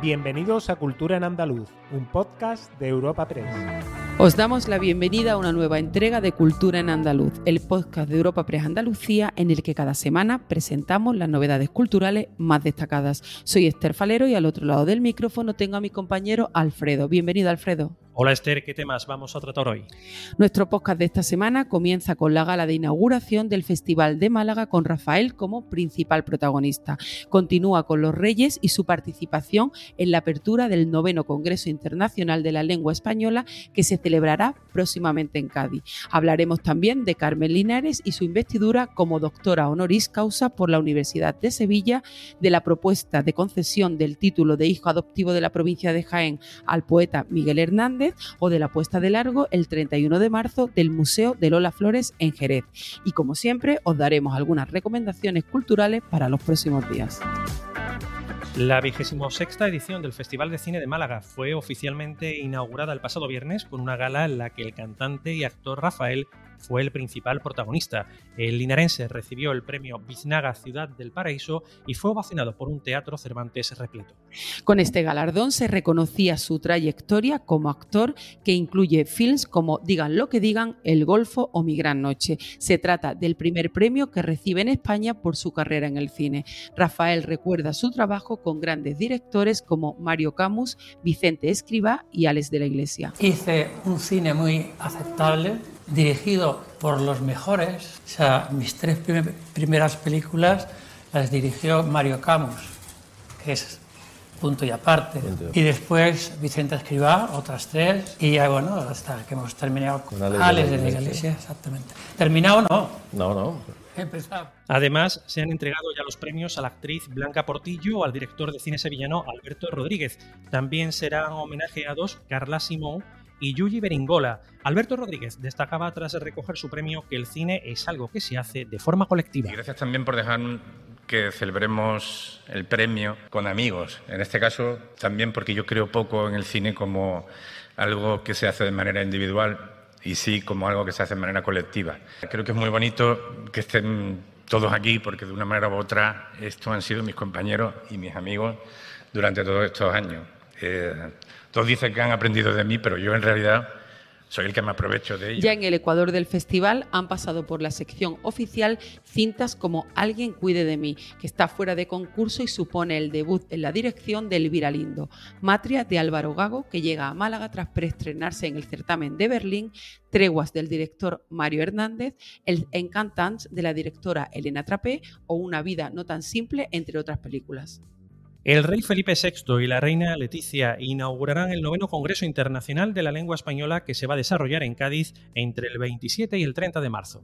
Bienvenidos a Cultura en Andaluz, un podcast de Europa Press. Os damos la bienvenida a una nueva entrega de Cultura en Andaluz, el podcast de Europa Press Andalucía en el que cada semana presentamos las novedades culturales más destacadas. Soy Esther Falero y al otro lado del micrófono tengo a mi compañero Alfredo. Bienvenido, Alfredo. Hola Esther, ¿qué temas vamos a tratar hoy? Nuestro podcast de esta semana comienza con la gala de inauguración del Festival de Málaga con Rafael como principal protagonista. Continúa con los Reyes y su participación en la apertura del noveno Congreso Internacional de la Lengua Española que se celebrará próximamente en Cádiz. Hablaremos también de Carmen Linares y su investidura como doctora honoris causa por la Universidad de Sevilla, de la propuesta de concesión del título de hijo adoptivo de la provincia de Jaén al poeta Miguel Hernández o de la puesta de largo el 31 de marzo del Museo de Lola Flores en Jerez. Y como siempre, os daremos algunas recomendaciones culturales para los próximos días. La vigésimo sexta edición del Festival de Cine de Málaga fue oficialmente inaugurada el pasado viernes con una gala en la que el cantante y actor Rafael fue el principal protagonista. El linarense recibió el premio Biznaga Ciudad del Paraíso y fue ovacionado por un teatro Cervantes repleto. Con este galardón se reconocía su trayectoria como actor que incluye films como Digan lo que digan, El Golfo o Mi Gran Noche. Se trata del primer premio que recibe en España por su carrera en el cine. Rafael recuerda su trabajo con grandes directores como Mario Camus, Vicente Escriba y Alex de la Iglesia. Hice un cine muy aceptable dirigido por los mejores. O sea, mis tres primeras películas las dirigió Mario Camus, que es punto y aparte. Y después Vicente Escribá, otras tres. Y ya, bueno, hasta que hemos terminado con Alex de la Iglesia, exactamente. ¿Terminado no? No, no. Empezado. Además, se han entregado ya los premios a la actriz Blanca Portillo o al director de cine sevillano Alberto Rodríguez. También serán homenajeados Carla Simón y Yuji Beringola. Alberto Rodríguez destacaba tras recoger su premio que el cine es algo que se hace de forma colectiva. Gracias también por dejar que celebremos el premio con amigos. En este caso, también porque yo creo poco en el cine como algo que se hace de manera individual y sí como algo que se hace de manera colectiva. Creo que es muy bonito que estén todos aquí porque de una manera u otra estos han sido mis compañeros y mis amigos durante todos estos años. Eh, todos dicen que han aprendido de mí, pero yo en realidad soy el que me aprovecho de ello. Ya en el Ecuador del festival han pasado por la sección oficial cintas como Alguien cuide de mí, que está fuera de concurso y supone el debut en la dirección de Elvira Lindo. Matria de Álvaro Gago, que llega a Málaga tras preestrenarse en el certamen de Berlín. Treguas del director Mario Hernández. El Encantants de la directora Elena Trapé o Una vida no tan simple, entre otras películas. El rey Felipe VI y la reina Leticia inaugurarán el noveno Congreso Internacional de la Lengua Española que se va a desarrollar en Cádiz entre el 27 y el 30 de marzo.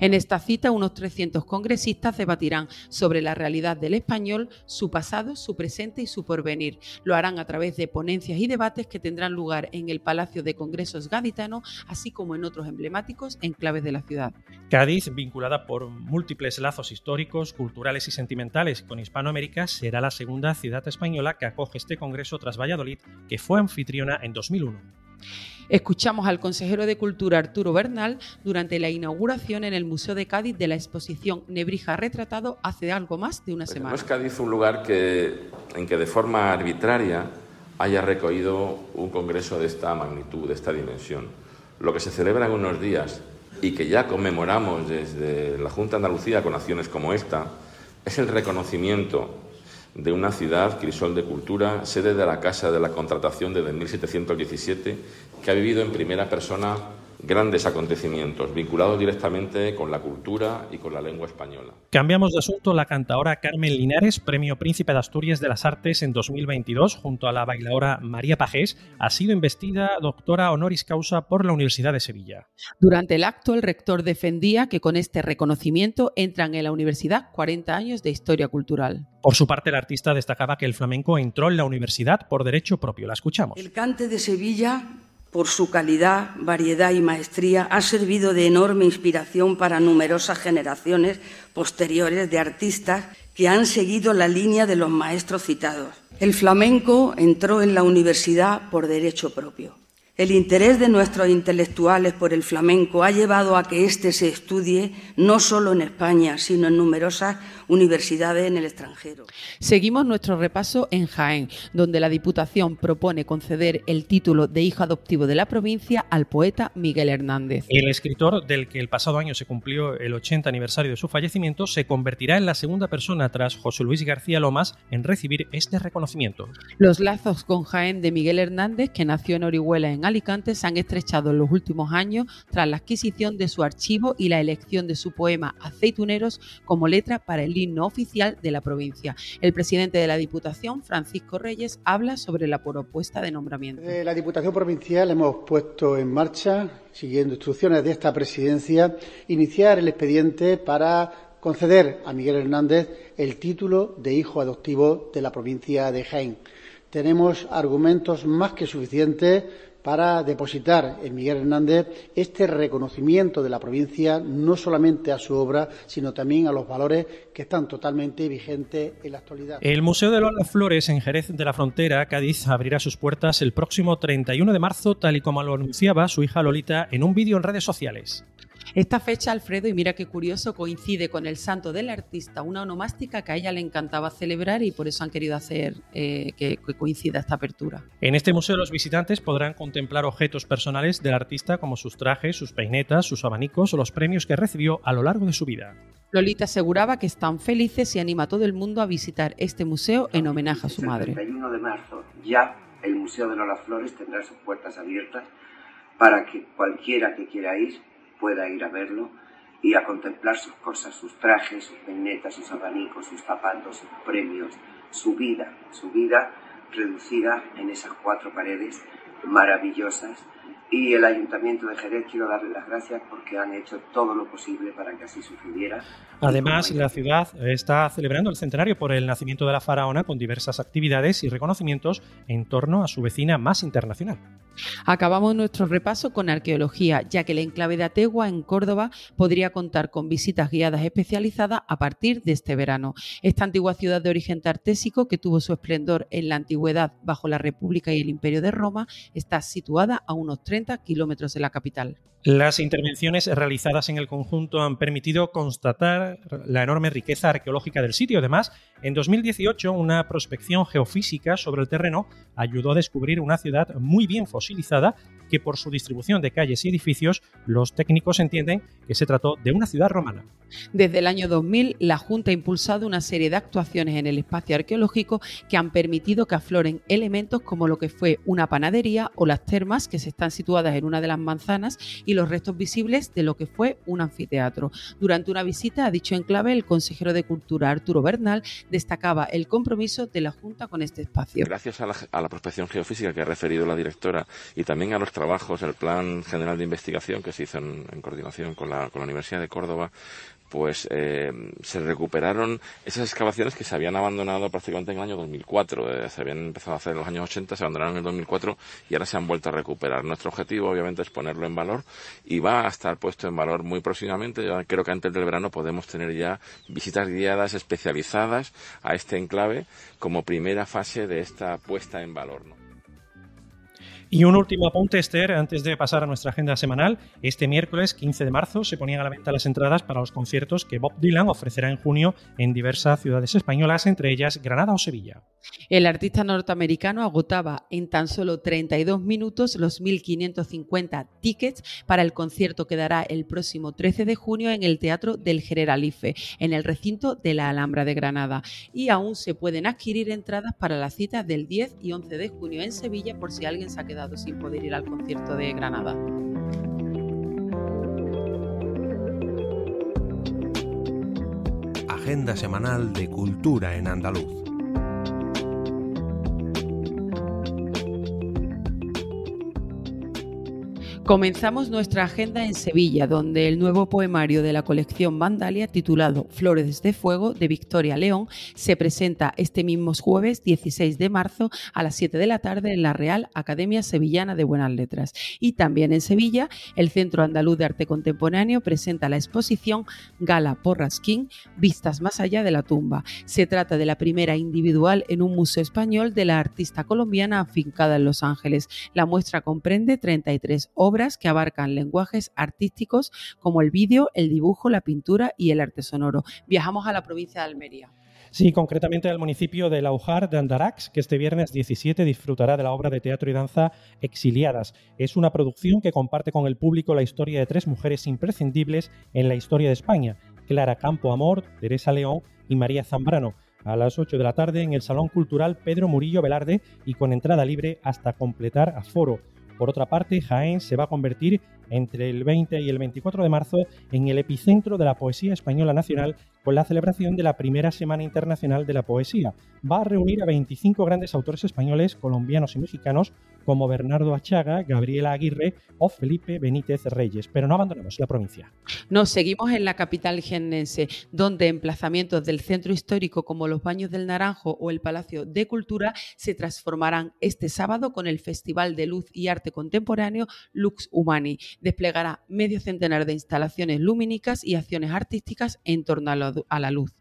En esta cita, unos 300 congresistas debatirán sobre la realidad del español, su pasado, su presente y su porvenir. Lo harán a través de ponencias y debates que tendrán lugar en el Palacio de Congresos Gaditano, así como en otros emblemáticos enclaves de la ciudad. Cádiz, vinculada por múltiples lazos históricos, culturales y sentimentales con Hispanoamérica, será la segunda ciudad española que acoge este congreso tras Valladolid, que fue anfitriona en 2001. Escuchamos al consejero de Cultura Arturo Bernal durante la inauguración en el Museo de Cádiz de la exposición Nebrija Retratado hace algo más de una pues semana. No es Cádiz un lugar que, en que de forma arbitraria haya recogido un congreso de esta magnitud, de esta dimensión. Lo que se celebra en unos días y que ya conmemoramos desde la Junta de Andalucía con acciones como esta, es el reconocimiento de una ciudad, Crisol de Cultura, sede de la Casa de la Contratación desde 1717, que ha vivido en primera persona grandes acontecimientos vinculados directamente con la cultura y con la lengua española. Cambiamos de asunto. La cantadora Carmen Linares, Premio Príncipe de Asturias de las Artes en 2022, junto a la bailadora María Pajés, ha sido investida doctora honoris causa por la Universidad de Sevilla. Durante el acto, el rector defendía que con este reconocimiento entran en la universidad 40 años de historia cultural. Por su parte, el artista destacaba que el flamenco entró en la universidad por derecho propio. La escuchamos. El cante de Sevilla por su calidad, variedad y maestría, ha servido de enorme inspiración para numerosas generaciones posteriores de artistas que han seguido la línea de los maestros citados. El flamenco entró en la universidad por derecho propio. El interés de nuestros intelectuales por el flamenco ha llevado a que éste se estudie no solo en España, sino en numerosas universidades en el extranjero. Seguimos nuestro repaso en Jaén, donde la Diputación propone conceder el título de hijo adoptivo de la provincia al poeta Miguel Hernández. El escritor, del que el pasado año se cumplió el 80 aniversario de su fallecimiento, se convertirá en la segunda persona tras José Luis García Lomas en recibir este reconocimiento. Los lazos con Jaén de Miguel Hernández, que nació en Orihuela Alicante se han estrechado en los últimos años tras la adquisición de su archivo y la elección de su poema Aceituneros como letra para el himno oficial de la provincia. El presidente de la Diputación, Francisco Reyes, habla sobre la propuesta de nombramiento. De la Diputación Provincial hemos puesto en marcha, siguiendo instrucciones de esta presidencia, iniciar el expediente para conceder a Miguel Hernández el título de hijo adoptivo de la provincia de Jaén. Tenemos argumentos más que suficientes para depositar en Miguel Hernández este reconocimiento de la provincia, no solamente a su obra, sino también a los valores que están totalmente vigentes en la actualidad. El Museo de las Flores en Jerez de la Frontera, Cádiz, abrirá sus puertas el próximo 31 de marzo, tal y como lo anunciaba su hija Lolita en un vídeo en redes sociales. Esta fecha, Alfredo, y mira qué curioso, coincide con el santo del artista, una onomástica que a ella le encantaba celebrar y por eso han querido hacer eh, que, que coincida esta apertura. En este museo los visitantes podrán contemplar objetos personales del artista como sus trajes, sus peinetas, sus abanicos o los premios que recibió a lo largo de su vida. Lolita aseguraba que están felices y anima a todo el mundo a visitar este museo en homenaje a su madre. El 31 de marzo ya el Museo de Lola Flores tendrá sus puertas abiertas para que cualquiera que quiera ir pueda ir a verlo y a contemplar sus cosas, sus trajes, sus peinetas, sus abanicos, sus zapatos, sus premios, su vida, su vida reducida en esas cuatro paredes maravillosas. Y el Ayuntamiento de Jerez quiero darle las gracias porque han hecho todo lo posible para que así sucediera. Además, la ciudad está celebrando el centenario por el nacimiento de la faraona con diversas actividades y reconocimientos en torno a su vecina más internacional. Acabamos nuestro repaso con arqueología, ya que el enclave de Ategua, en Córdoba, podría contar con visitas guiadas especializadas a partir de este verano. Esta antigua ciudad de origen tartésico, que tuvo su esplendor en la antigüedad bajo la República y el Imperio de Roma, está situada a unos 30 kilómetros de la capital. Las intervenciones realizadas en el conjunto han permitido constatar la enorme riqueza arqueológica del sitio. Además, en 2018, una prospección geofísica sobre el terreno ayudó a descubrir una ciudad muy bien fosilizada que por su distribución de calles y edificios, los técnicos entienden que se trató de una ciudad romana. Desde el año 2000, la Junta ha impulsado una serie de actuaciones en el espacio arqueológico que han permitido que afloren elementos como lo que fue una panadería o las termas que se están en una de las manzanas y los restos visibles de lo que fue un anfiteatro. Durante una visita a dicho enclave, el consejero de Cultura Arturo Bernal destacaba el compromiso de la Junta con este espacio. Gracias a la, a la prospección geofísica que ha referido la directora y también a los trabajos, el Plan General de Investigación que se hizo en, en coordinación con la, con la Universidad de Córdoba, pues eh, se recuperaron esas excavaciones que se habían abandonado prácticamente en el año 2004. Eh, se habían empezado a hacer en los años 80, se abandonaron en el 2004 y ahora se han vuelto a recuperar. Nuestro objetivo, obviamente, es ponerlo en valor y va a estar puesto en valor muy próximamente. Creo que antes del verano podemos tener ya visitas guiadas especializadas a este enclave como primera fase de esta puesta en valor. Y un último apunte, Esther, antes de pasar a nuestra agenda semanal. Este miércoles 15 de marzo se ponían a la venta las entradas para los conciertos que Bob Dylan ofrecerá en junio en diversas ciudades españolas, entre ellas Granada o Sevilla. El artista norteamericano agotaba en tan solo 32 minutos los 1.550 tickets para el concierto que dará el próximo 13 de junio en el Teatro del Generalife, en el recinto de la Alhambra de Granada. Y aún se pueden adquirir entradas para la cita del 10 y 11 de junio en Sevilla por si alguien se ha quedado sin poder ir al concierto de Granada. Agenda semanal de Cultura en Andaluz. Comenzamos nuestra agenda en Sevilla, donde el nuevo poemario de la colección Vandalia, titulado Flores de Fuego, de Victoria León, se presenta este mismo jueves 16 de marzo a las 7 de la tarde en la Real Academia Sevillana de Buenas Letras. Y también en Sevilla, el Centro Andaluz de Arte Contemporáneo presenta la exposición Gala Porrasquín, Vistas más allá de la tumba. Se trata de la primera individual en un museo español de la artista colombiana afincada en Los Ángeles. La muestra comprende 33 obras que abarcan lenguajes artísticos como el vídeo, el dibujo, la pintura y el arte sonoro. Viajamos a la provincia de Almería. Sí, concretamente al municipio de Laujar de Andarax, que este viernes 17 disfrutará de la obra de teatro y danza Exiliadas. Es una producción que comparte con el público la historia de tres mujeres imprescindibles en la historia de España, Clara Campo Amor, Teresa León y María Zambrano a las 8 de la tarde en el Salón Cultural Pedro Murillo Velarde y con entrada libre hasta completar aforo. Por otra parte, Jaén se va a convertir entre el 20 y el 24 de marzo en el epicentro de la poesía española nacional con la celebración de la primera Semana Internacional de la Poesía. Va a reunir a 25 grandes autores españoles, colombianos y mexicanos como Bernardo Achaga, Gabriela Aguirre o Felipe Benítez Reyes. Pero no abandonemos la provincia. Nos seguimos en la capital jiennense, donde emplazamientos del centro histórico como los Baños del Naranjo o el Palacio de Cultura se transformarán este sábado con el Festival de Luz y Arte Contemporáneo Lux Humani. Desplegará medio centenar de instalaciones lumínicas y acciones artísticas en torno a la luz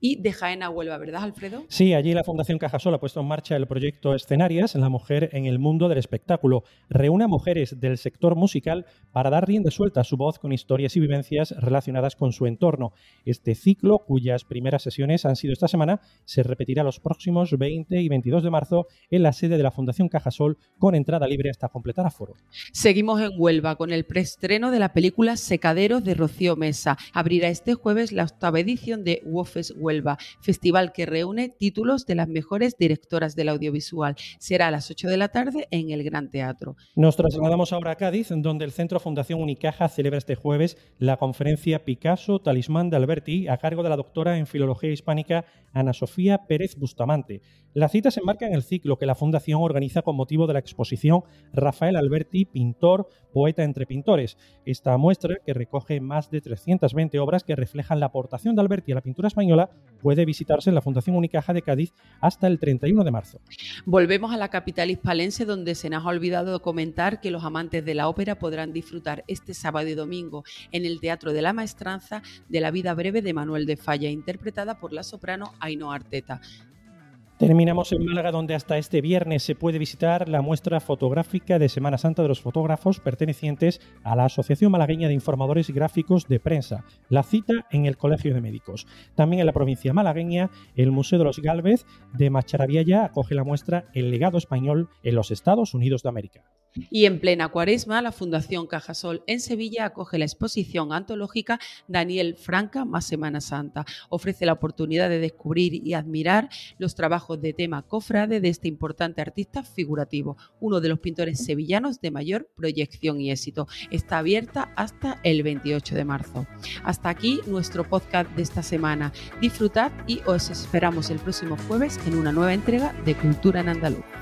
y de Jaén a Huelva, ¿verdad, Alfredo? Sí, allí la Fundación Cajasol ha puesto en marcha el proyecto Escenarias, la mujer en el mundo del espectáculo. Reúne a mujeres del sector musical para dar rienda suelta a su voz con historias y vivencias relacionadas con su entorno. Este ciclo, cuyas primeras sesiones han sido esta semana, se repetirá los próximos 20 y 22 de marzo en la sede de la Fundación Cajasol con entrada libre hasta completar aforo. Seguimos en Huelva con el preestreno de la película Secaderos de Rocío Mesa. Abrirá este jueves la octava edición de Huelva, festival que reúne títulos de las mejores directoras del audiovisual. Será a las 8 de la tarde en el Gran Teatro. Nos trasladamos ahora a Cádiz, donde el Centro Fundación Unicaja celebra este jueves la conferencia Picasso Talismán de Alberti a cargo de la doctora en Filología Hispánica Ana Sofía Pérez Bustamante. La cita se enmarca en el ciclo que la Fundación organiza con motivo de la exposición Rafael Alberti, pintor, poeta entre pintores. Esta muestra, que recoge más de 320 obras que reflejan la aportación de Alberti a la pintura española, puede visitarse en la Fundación Unicaja de Cádiz hasta el 31 de marzo. Volvemos a la capital hispalense, donde se nos ha olvidado comentar que los amantes de la ópera podrán disfrutar este sábado y domingo en el Teatro de la Maestranza de la vida breve de Manuel de Falla, interpretada por la soprano Ainhoa Arteta. Terminamos en Málaga, donde hasta este viernes se puede visitar la muestra fotográfica de Semana Santa de los fotógrafos pertenecientes a la Asociación Malagueña de Informadores Gráficos de Prensa. La cita en el Colegio de Médicos. También en la provincia malagueña, el Museo de los Galvez de Macharabiaya acoge la muestra El legado español en los Estados Unidos de América. Y en plena cuaresma, la Fundación Cajasol en Sevilla acoge la exposición antológica Daniel Franca más Semana Santa. Ofrece la oportunidad de descubrir y admirar los de tema cofrade de este importante artista figurativo, uno de los pintores sevillanos de mayor proyección y éxito. Está abierta hasta el 28 de marzo. Hasta aquí nuestro podcast de esta semana. Disfrutad y os esperamos el próximo jueves en una nueva entrega de Cultura en Andaluz.